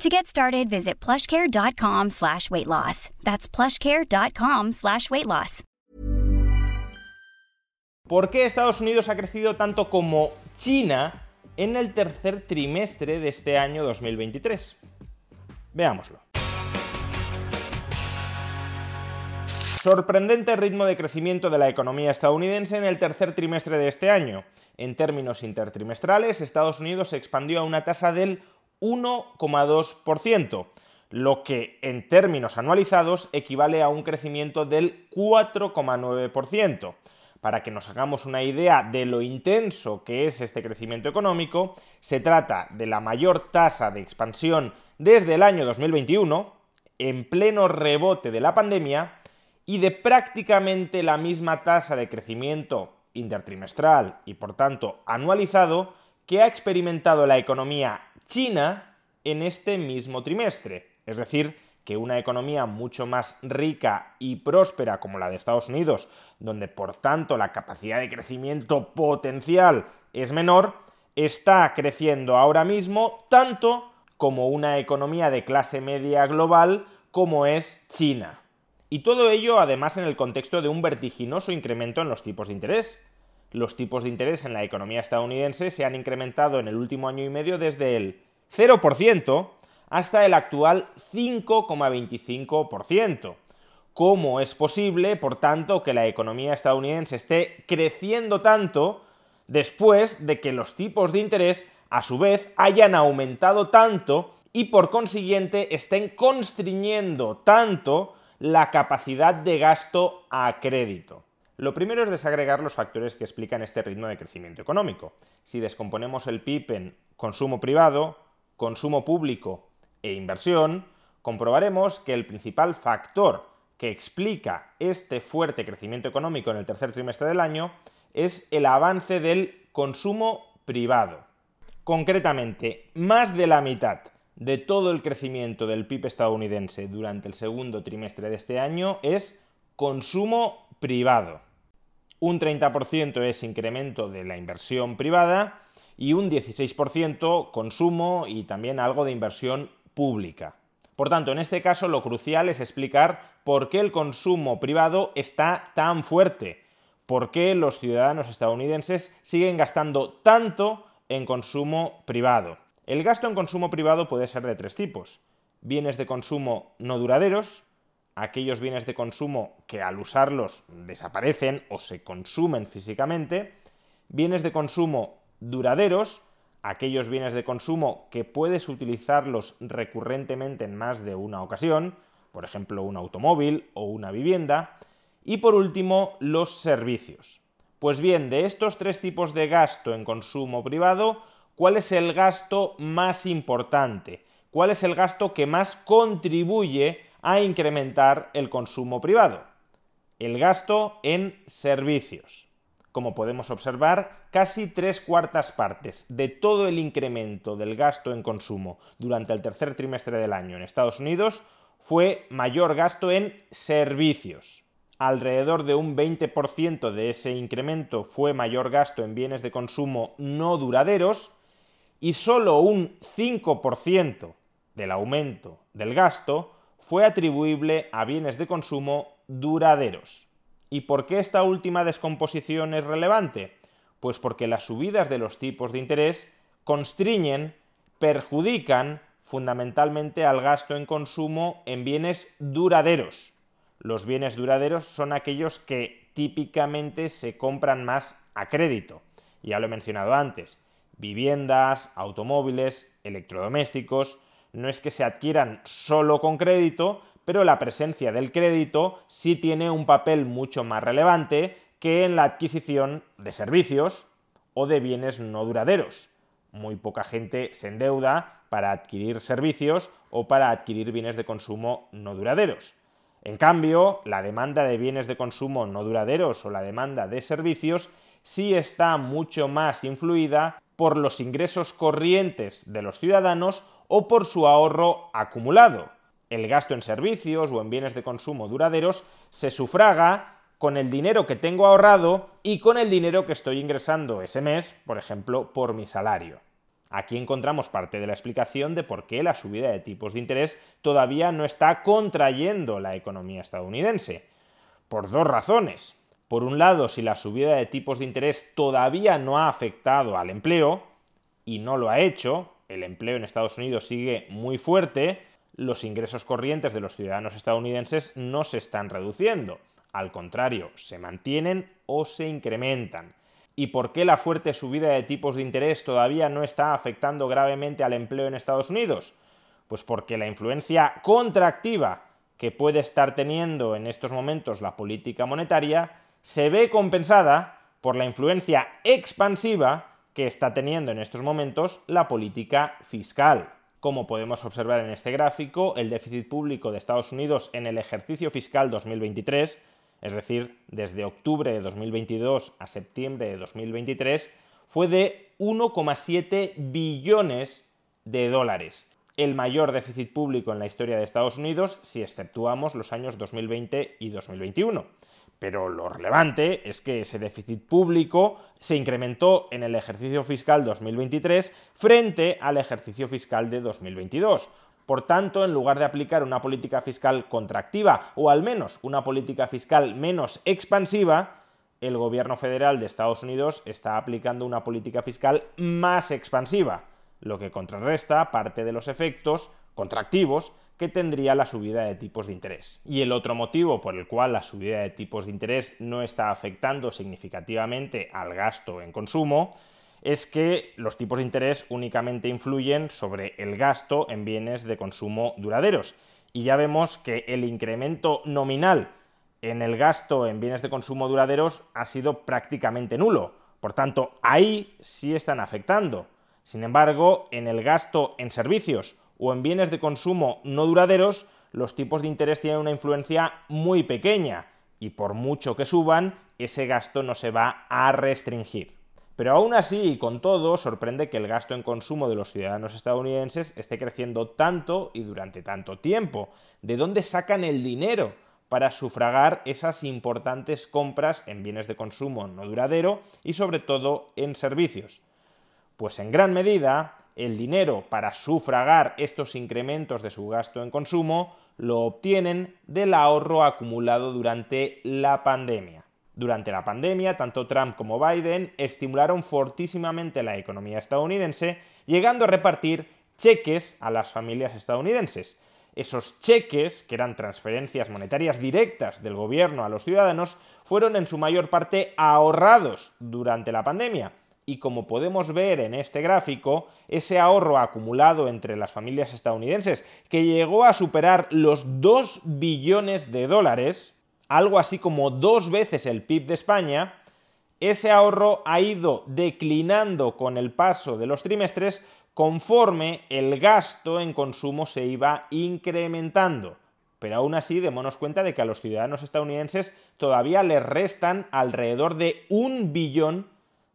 To get started, visit plushcare.com slash weight loss. That's plushcare.com slash weight loss. ¿Por qué Estados Unidos ha crecido tanto como China en el tercer trimestre de este año 2023? Veámoslo. Sorprendente ritmo de crecimiento de la economía estadounidense en el tercer trimestre de este año. En términos intertrimestrales, Estados Unidos se expandió a una tasa del 1,2%, lo que en términos anualizados equivale a un crecimiento del 4,9%. Para que nos hagamos una idea de lo intenso que es este crecimiento económico, se trata de la mayor tasa de expansión desde el año 2021, en pleno rebote de la pandemia, y de prácticamente la misma tasa de crecimiento intertrimestral y por tanto anualizado que ha experimentado la economía china en este mismo trimestre. Es decir, que una economía mucho más rica y próspera como la de Estados Unidos, donde por tanto la capacidad de crecimiento potencial es menor, está creciendo ahora mismo tanto como una economía de clase media global como es China. Y todo ello además en el contexto de un vertiginoso incremento en los tipos de interés los tipos de interés en la economía estadounidense se han incrementado en el último año y medio desde el 0% hasta el actual 5,25%. ¿Cómo es posible, por tanto, que la economía estadounidense esté creciendo tanto después de que los tipos de interés, a su vez, hayan aumentado tanto y por consiguiente estén constriñendo tanto la capacidad de gasto a crédito? Lo primero es desagregar los factores que explican este ritmo de crecimiento económico. Si descomponemos el PIB en consumo privado, consumo público e inversión, comprobaremos que el principal factor que explica este fuerte crecimiento económico en el tercer trimestre del año es el avance del consumo privado. Concretamente, más de la mitad de todo el crecimiento del PIB estadounidense durante el segundo trimestre de este año es consumo privado un 30% es incremento de la inversión privada y un 16% consumo y también algo de inversión pública. Por tanto, en este caso lo crucial es explicar por qué el consumo privado está tan fuerte, por qué los ciudadanos estadounidenses siguen gastando tanto en consumo privado. El gasto en consumo privado puede ser de tres tipos. Bienes de consumo no duraderos, aquellos bienes de consumo que al usarlos desaparecen o se consumen físicamente, bienes de consumo duraderos, aquellos bienes de consumo que puedes utilizarlos recurrentemente en más de una ocasión, por ejemplo un automóvil o una vivienda, y por último los servicios. Pues bien, de estos tres tipos de gasto en consumo privado, ¿cuál es el gasto más importante? ¿Cuál es el gasto que más contribuye a incrementar el consumo privado. El gasto en servicios. Como podemos observar, casi tres cuartas partes de todo el incremento del gasto en consumo durante el tercer trimestre del año en Estados Unidos fue mayor gasto en servicios. Alrededor de un 20% de ese incremento fue mayor gasto en bienes de consumo no duraderos y solo un 5% del aumento del gasto fue atribuible a bienes de consumo duraderos. ¿Y por qué esta última descomposición es relevante? Pues porque las subidas de los tipos de interés constriñen, perjudican fundamentalmente al gasto en consumo en bienes duraderos. Los bienes duraderos son aquellos que típicamente se compran más a crédito. Ya lo he mencionado antes. Viviendas, automóviles, electrodomésticos, no es que se adquieran solo con crédito, pero la presencia del crédito sí tiene un papel mucho más relevante que en la adquisición de servicios o de bienes no duraderos. Muy poca gente se endeuda para adquirir servicios o para adquirir bienes de consumo no duraderos. En cambio, la demanda de bienes de consumo no duraderos o la demanda de servicios sí está mucho más influida por los ingresos corrientes de los ciudadanos o por su ahorro acumulado. El gasto en servicios o en bienes de consumo duraderos se sufraga con el dinero que tengo ahorrado y con el dinero que estoy ingresando ese mes, por ejemplo, por mi salario. Aquí encontramos parte de la explicación de por qué la subida de tipos de interés todavía no está contrayendo la economía estadounidense. Por dos razones. Por un lado, si la subida de tipos de interés todavía no ha afectado al empleo, y no lo ha hecho, el empleo en Estados Unidos sigue muy fuerte, los ingresos corrientes de los ciudadanos estadounidenses no se están reduciendo. Al contrario, se mantienen o se incrementan. ¿Y por qué la fuerte subida de tipos de interés todavía no está afectando gravemente al empleo en Estados Unidos? Pues porque la influencia contractiva que puede estar teniendo en estos momentos la política monetaria se ve compensada por la influencia expansiva que está teniendo en estos momentos la política fiscal. Como podemos observar en este gráfico, el déficit público de Estados Unidos en el ejercicio fiscal 2023 es decir, desde octubre de 2022 a septiembre de 2023, fue de 1,7 billones de dólares, el mayor déficit público en la historia de Estados Unidos si exceptuamos los años 2020 y 2021. Pero lo relevante es que ese déficit público se incrementó en el ejercicio fiscal 2023 frente al ejercicio fiscal de 2022, por tanto, en lugar de aplicar una política fiscal contractiva o al menos una política fiscal menos expansiva, el gobierno federal de Estados Unidos está aplicando una política fiscal más expansiva, lo que contrarresta parte de los efectos contractivos que tendría la subida de tipos de interés. Y el otro motivo por el cual la subida de tipos de interés no está afectando significativamente al gasto en consumo es que los tipos de interés únicamente influyen sobre el gasto en bienes de consumo duraderos. Y ya vemos que el incremento nominal en el gasto en bienes de consumo duraderos ha sido prácticamente nulo. Por tanto, ahí sí están afectando. Sin embargo, en el gasto en servicios o en bienes de consumo no duraderos, los tipos de interés tienen una influencia muy pequeña y por mucho que suban, ese gasto no se va a restringir. Pero aún así y con todo, sorprende que el gasto en consumo de los ciudadanos estadounidenses esté creciendo tanto y durante tanto tiempo. ¿De dónde sacan el dinero para sufragar esas importantes compras en bienes de consumo no duradero y sobre todo en servicios? Pues en gran medida, el dinero para sufragar estos incrementos de su gasto en consumo lo obtienen del ahorro acumulado durante la pandemia. Durante la pandemia, tanto Trump como Biden estimularon fortísimamente la economía estadounidense, llegando a repartir cheques a las familias estadounidenses. Esos cheques, que eran transferencias monetarias directas del gobierno a los ciudadanos, fueron en su mayor parte ahorrados durante la pandemia. Y como podemos ver en este gráfico, ese ahorro acumulado entre las familias estadounidenses, que llegó a superar los 2 billones de dólares, algo así como dos veces el PIB de España, ese ahorro ha ido declinando con el paso de los trimestres conforme el gasto en consumo se iba incrementando. Pero aún así, démonos cuenta de que a los ciudadanos estadounidenses todavía les restan alrededor de un billón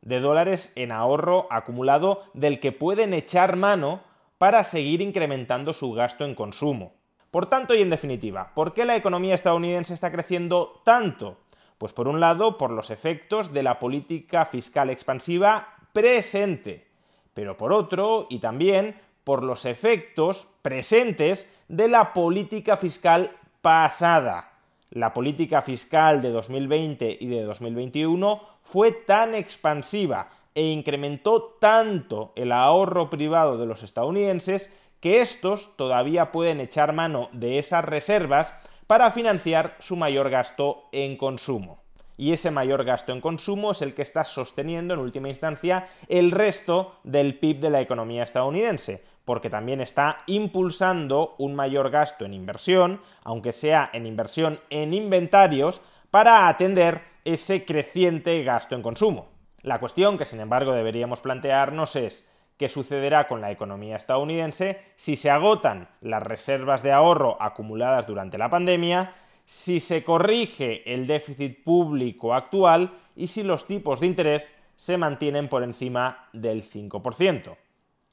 de dólares en ahorro acumulado del que pueden echar mano para seguir incrementando su gasto en consumo. Por tanto y en definitiva, ¿por qué la economía estadounidense está creciendo tanto? Pues por un lado, por los efectos de la política fiscal expansiva presente, pero por otro, y también por los efectos presentes de la política fiscal pasada. La política fiscal de 2020 y de 2021 fue tan expansiva e incrementó tanto el ahorro privado de los estadounidenses que estos todavía pueden echar mano de esas reservas para financiar su mayor gasto en consumo. Y ese mayor gasto en consumo es el que está sosteniendo en última instancia el resto del PIB de la economía estadounidense, porque también está impulsando un mayor gasto en inversión, aunque sea en inversión en inventarios, para atender ese creciente gasto en consumo. La cuestión que sin embargo deberíamos plantearnos es qué sucederá con la economía estadounidense si se agotan las reservas de ahorro acumuladas durante la pandemia, si se corrige el déficit público actual y si los tipos de interés se mantienen por encima del 5%.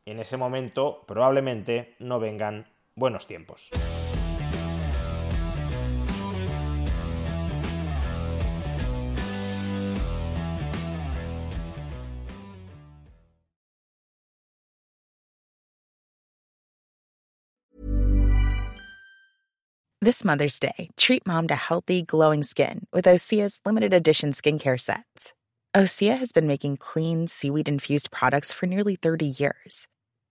En ese momento probablemente no vengan buenos tiempos. This Mother's Day, treat mom to healthy, glowing skin with Osea's limited edition skincare sets. Osea has been making clean, seaweed infused products for nearly 30 years.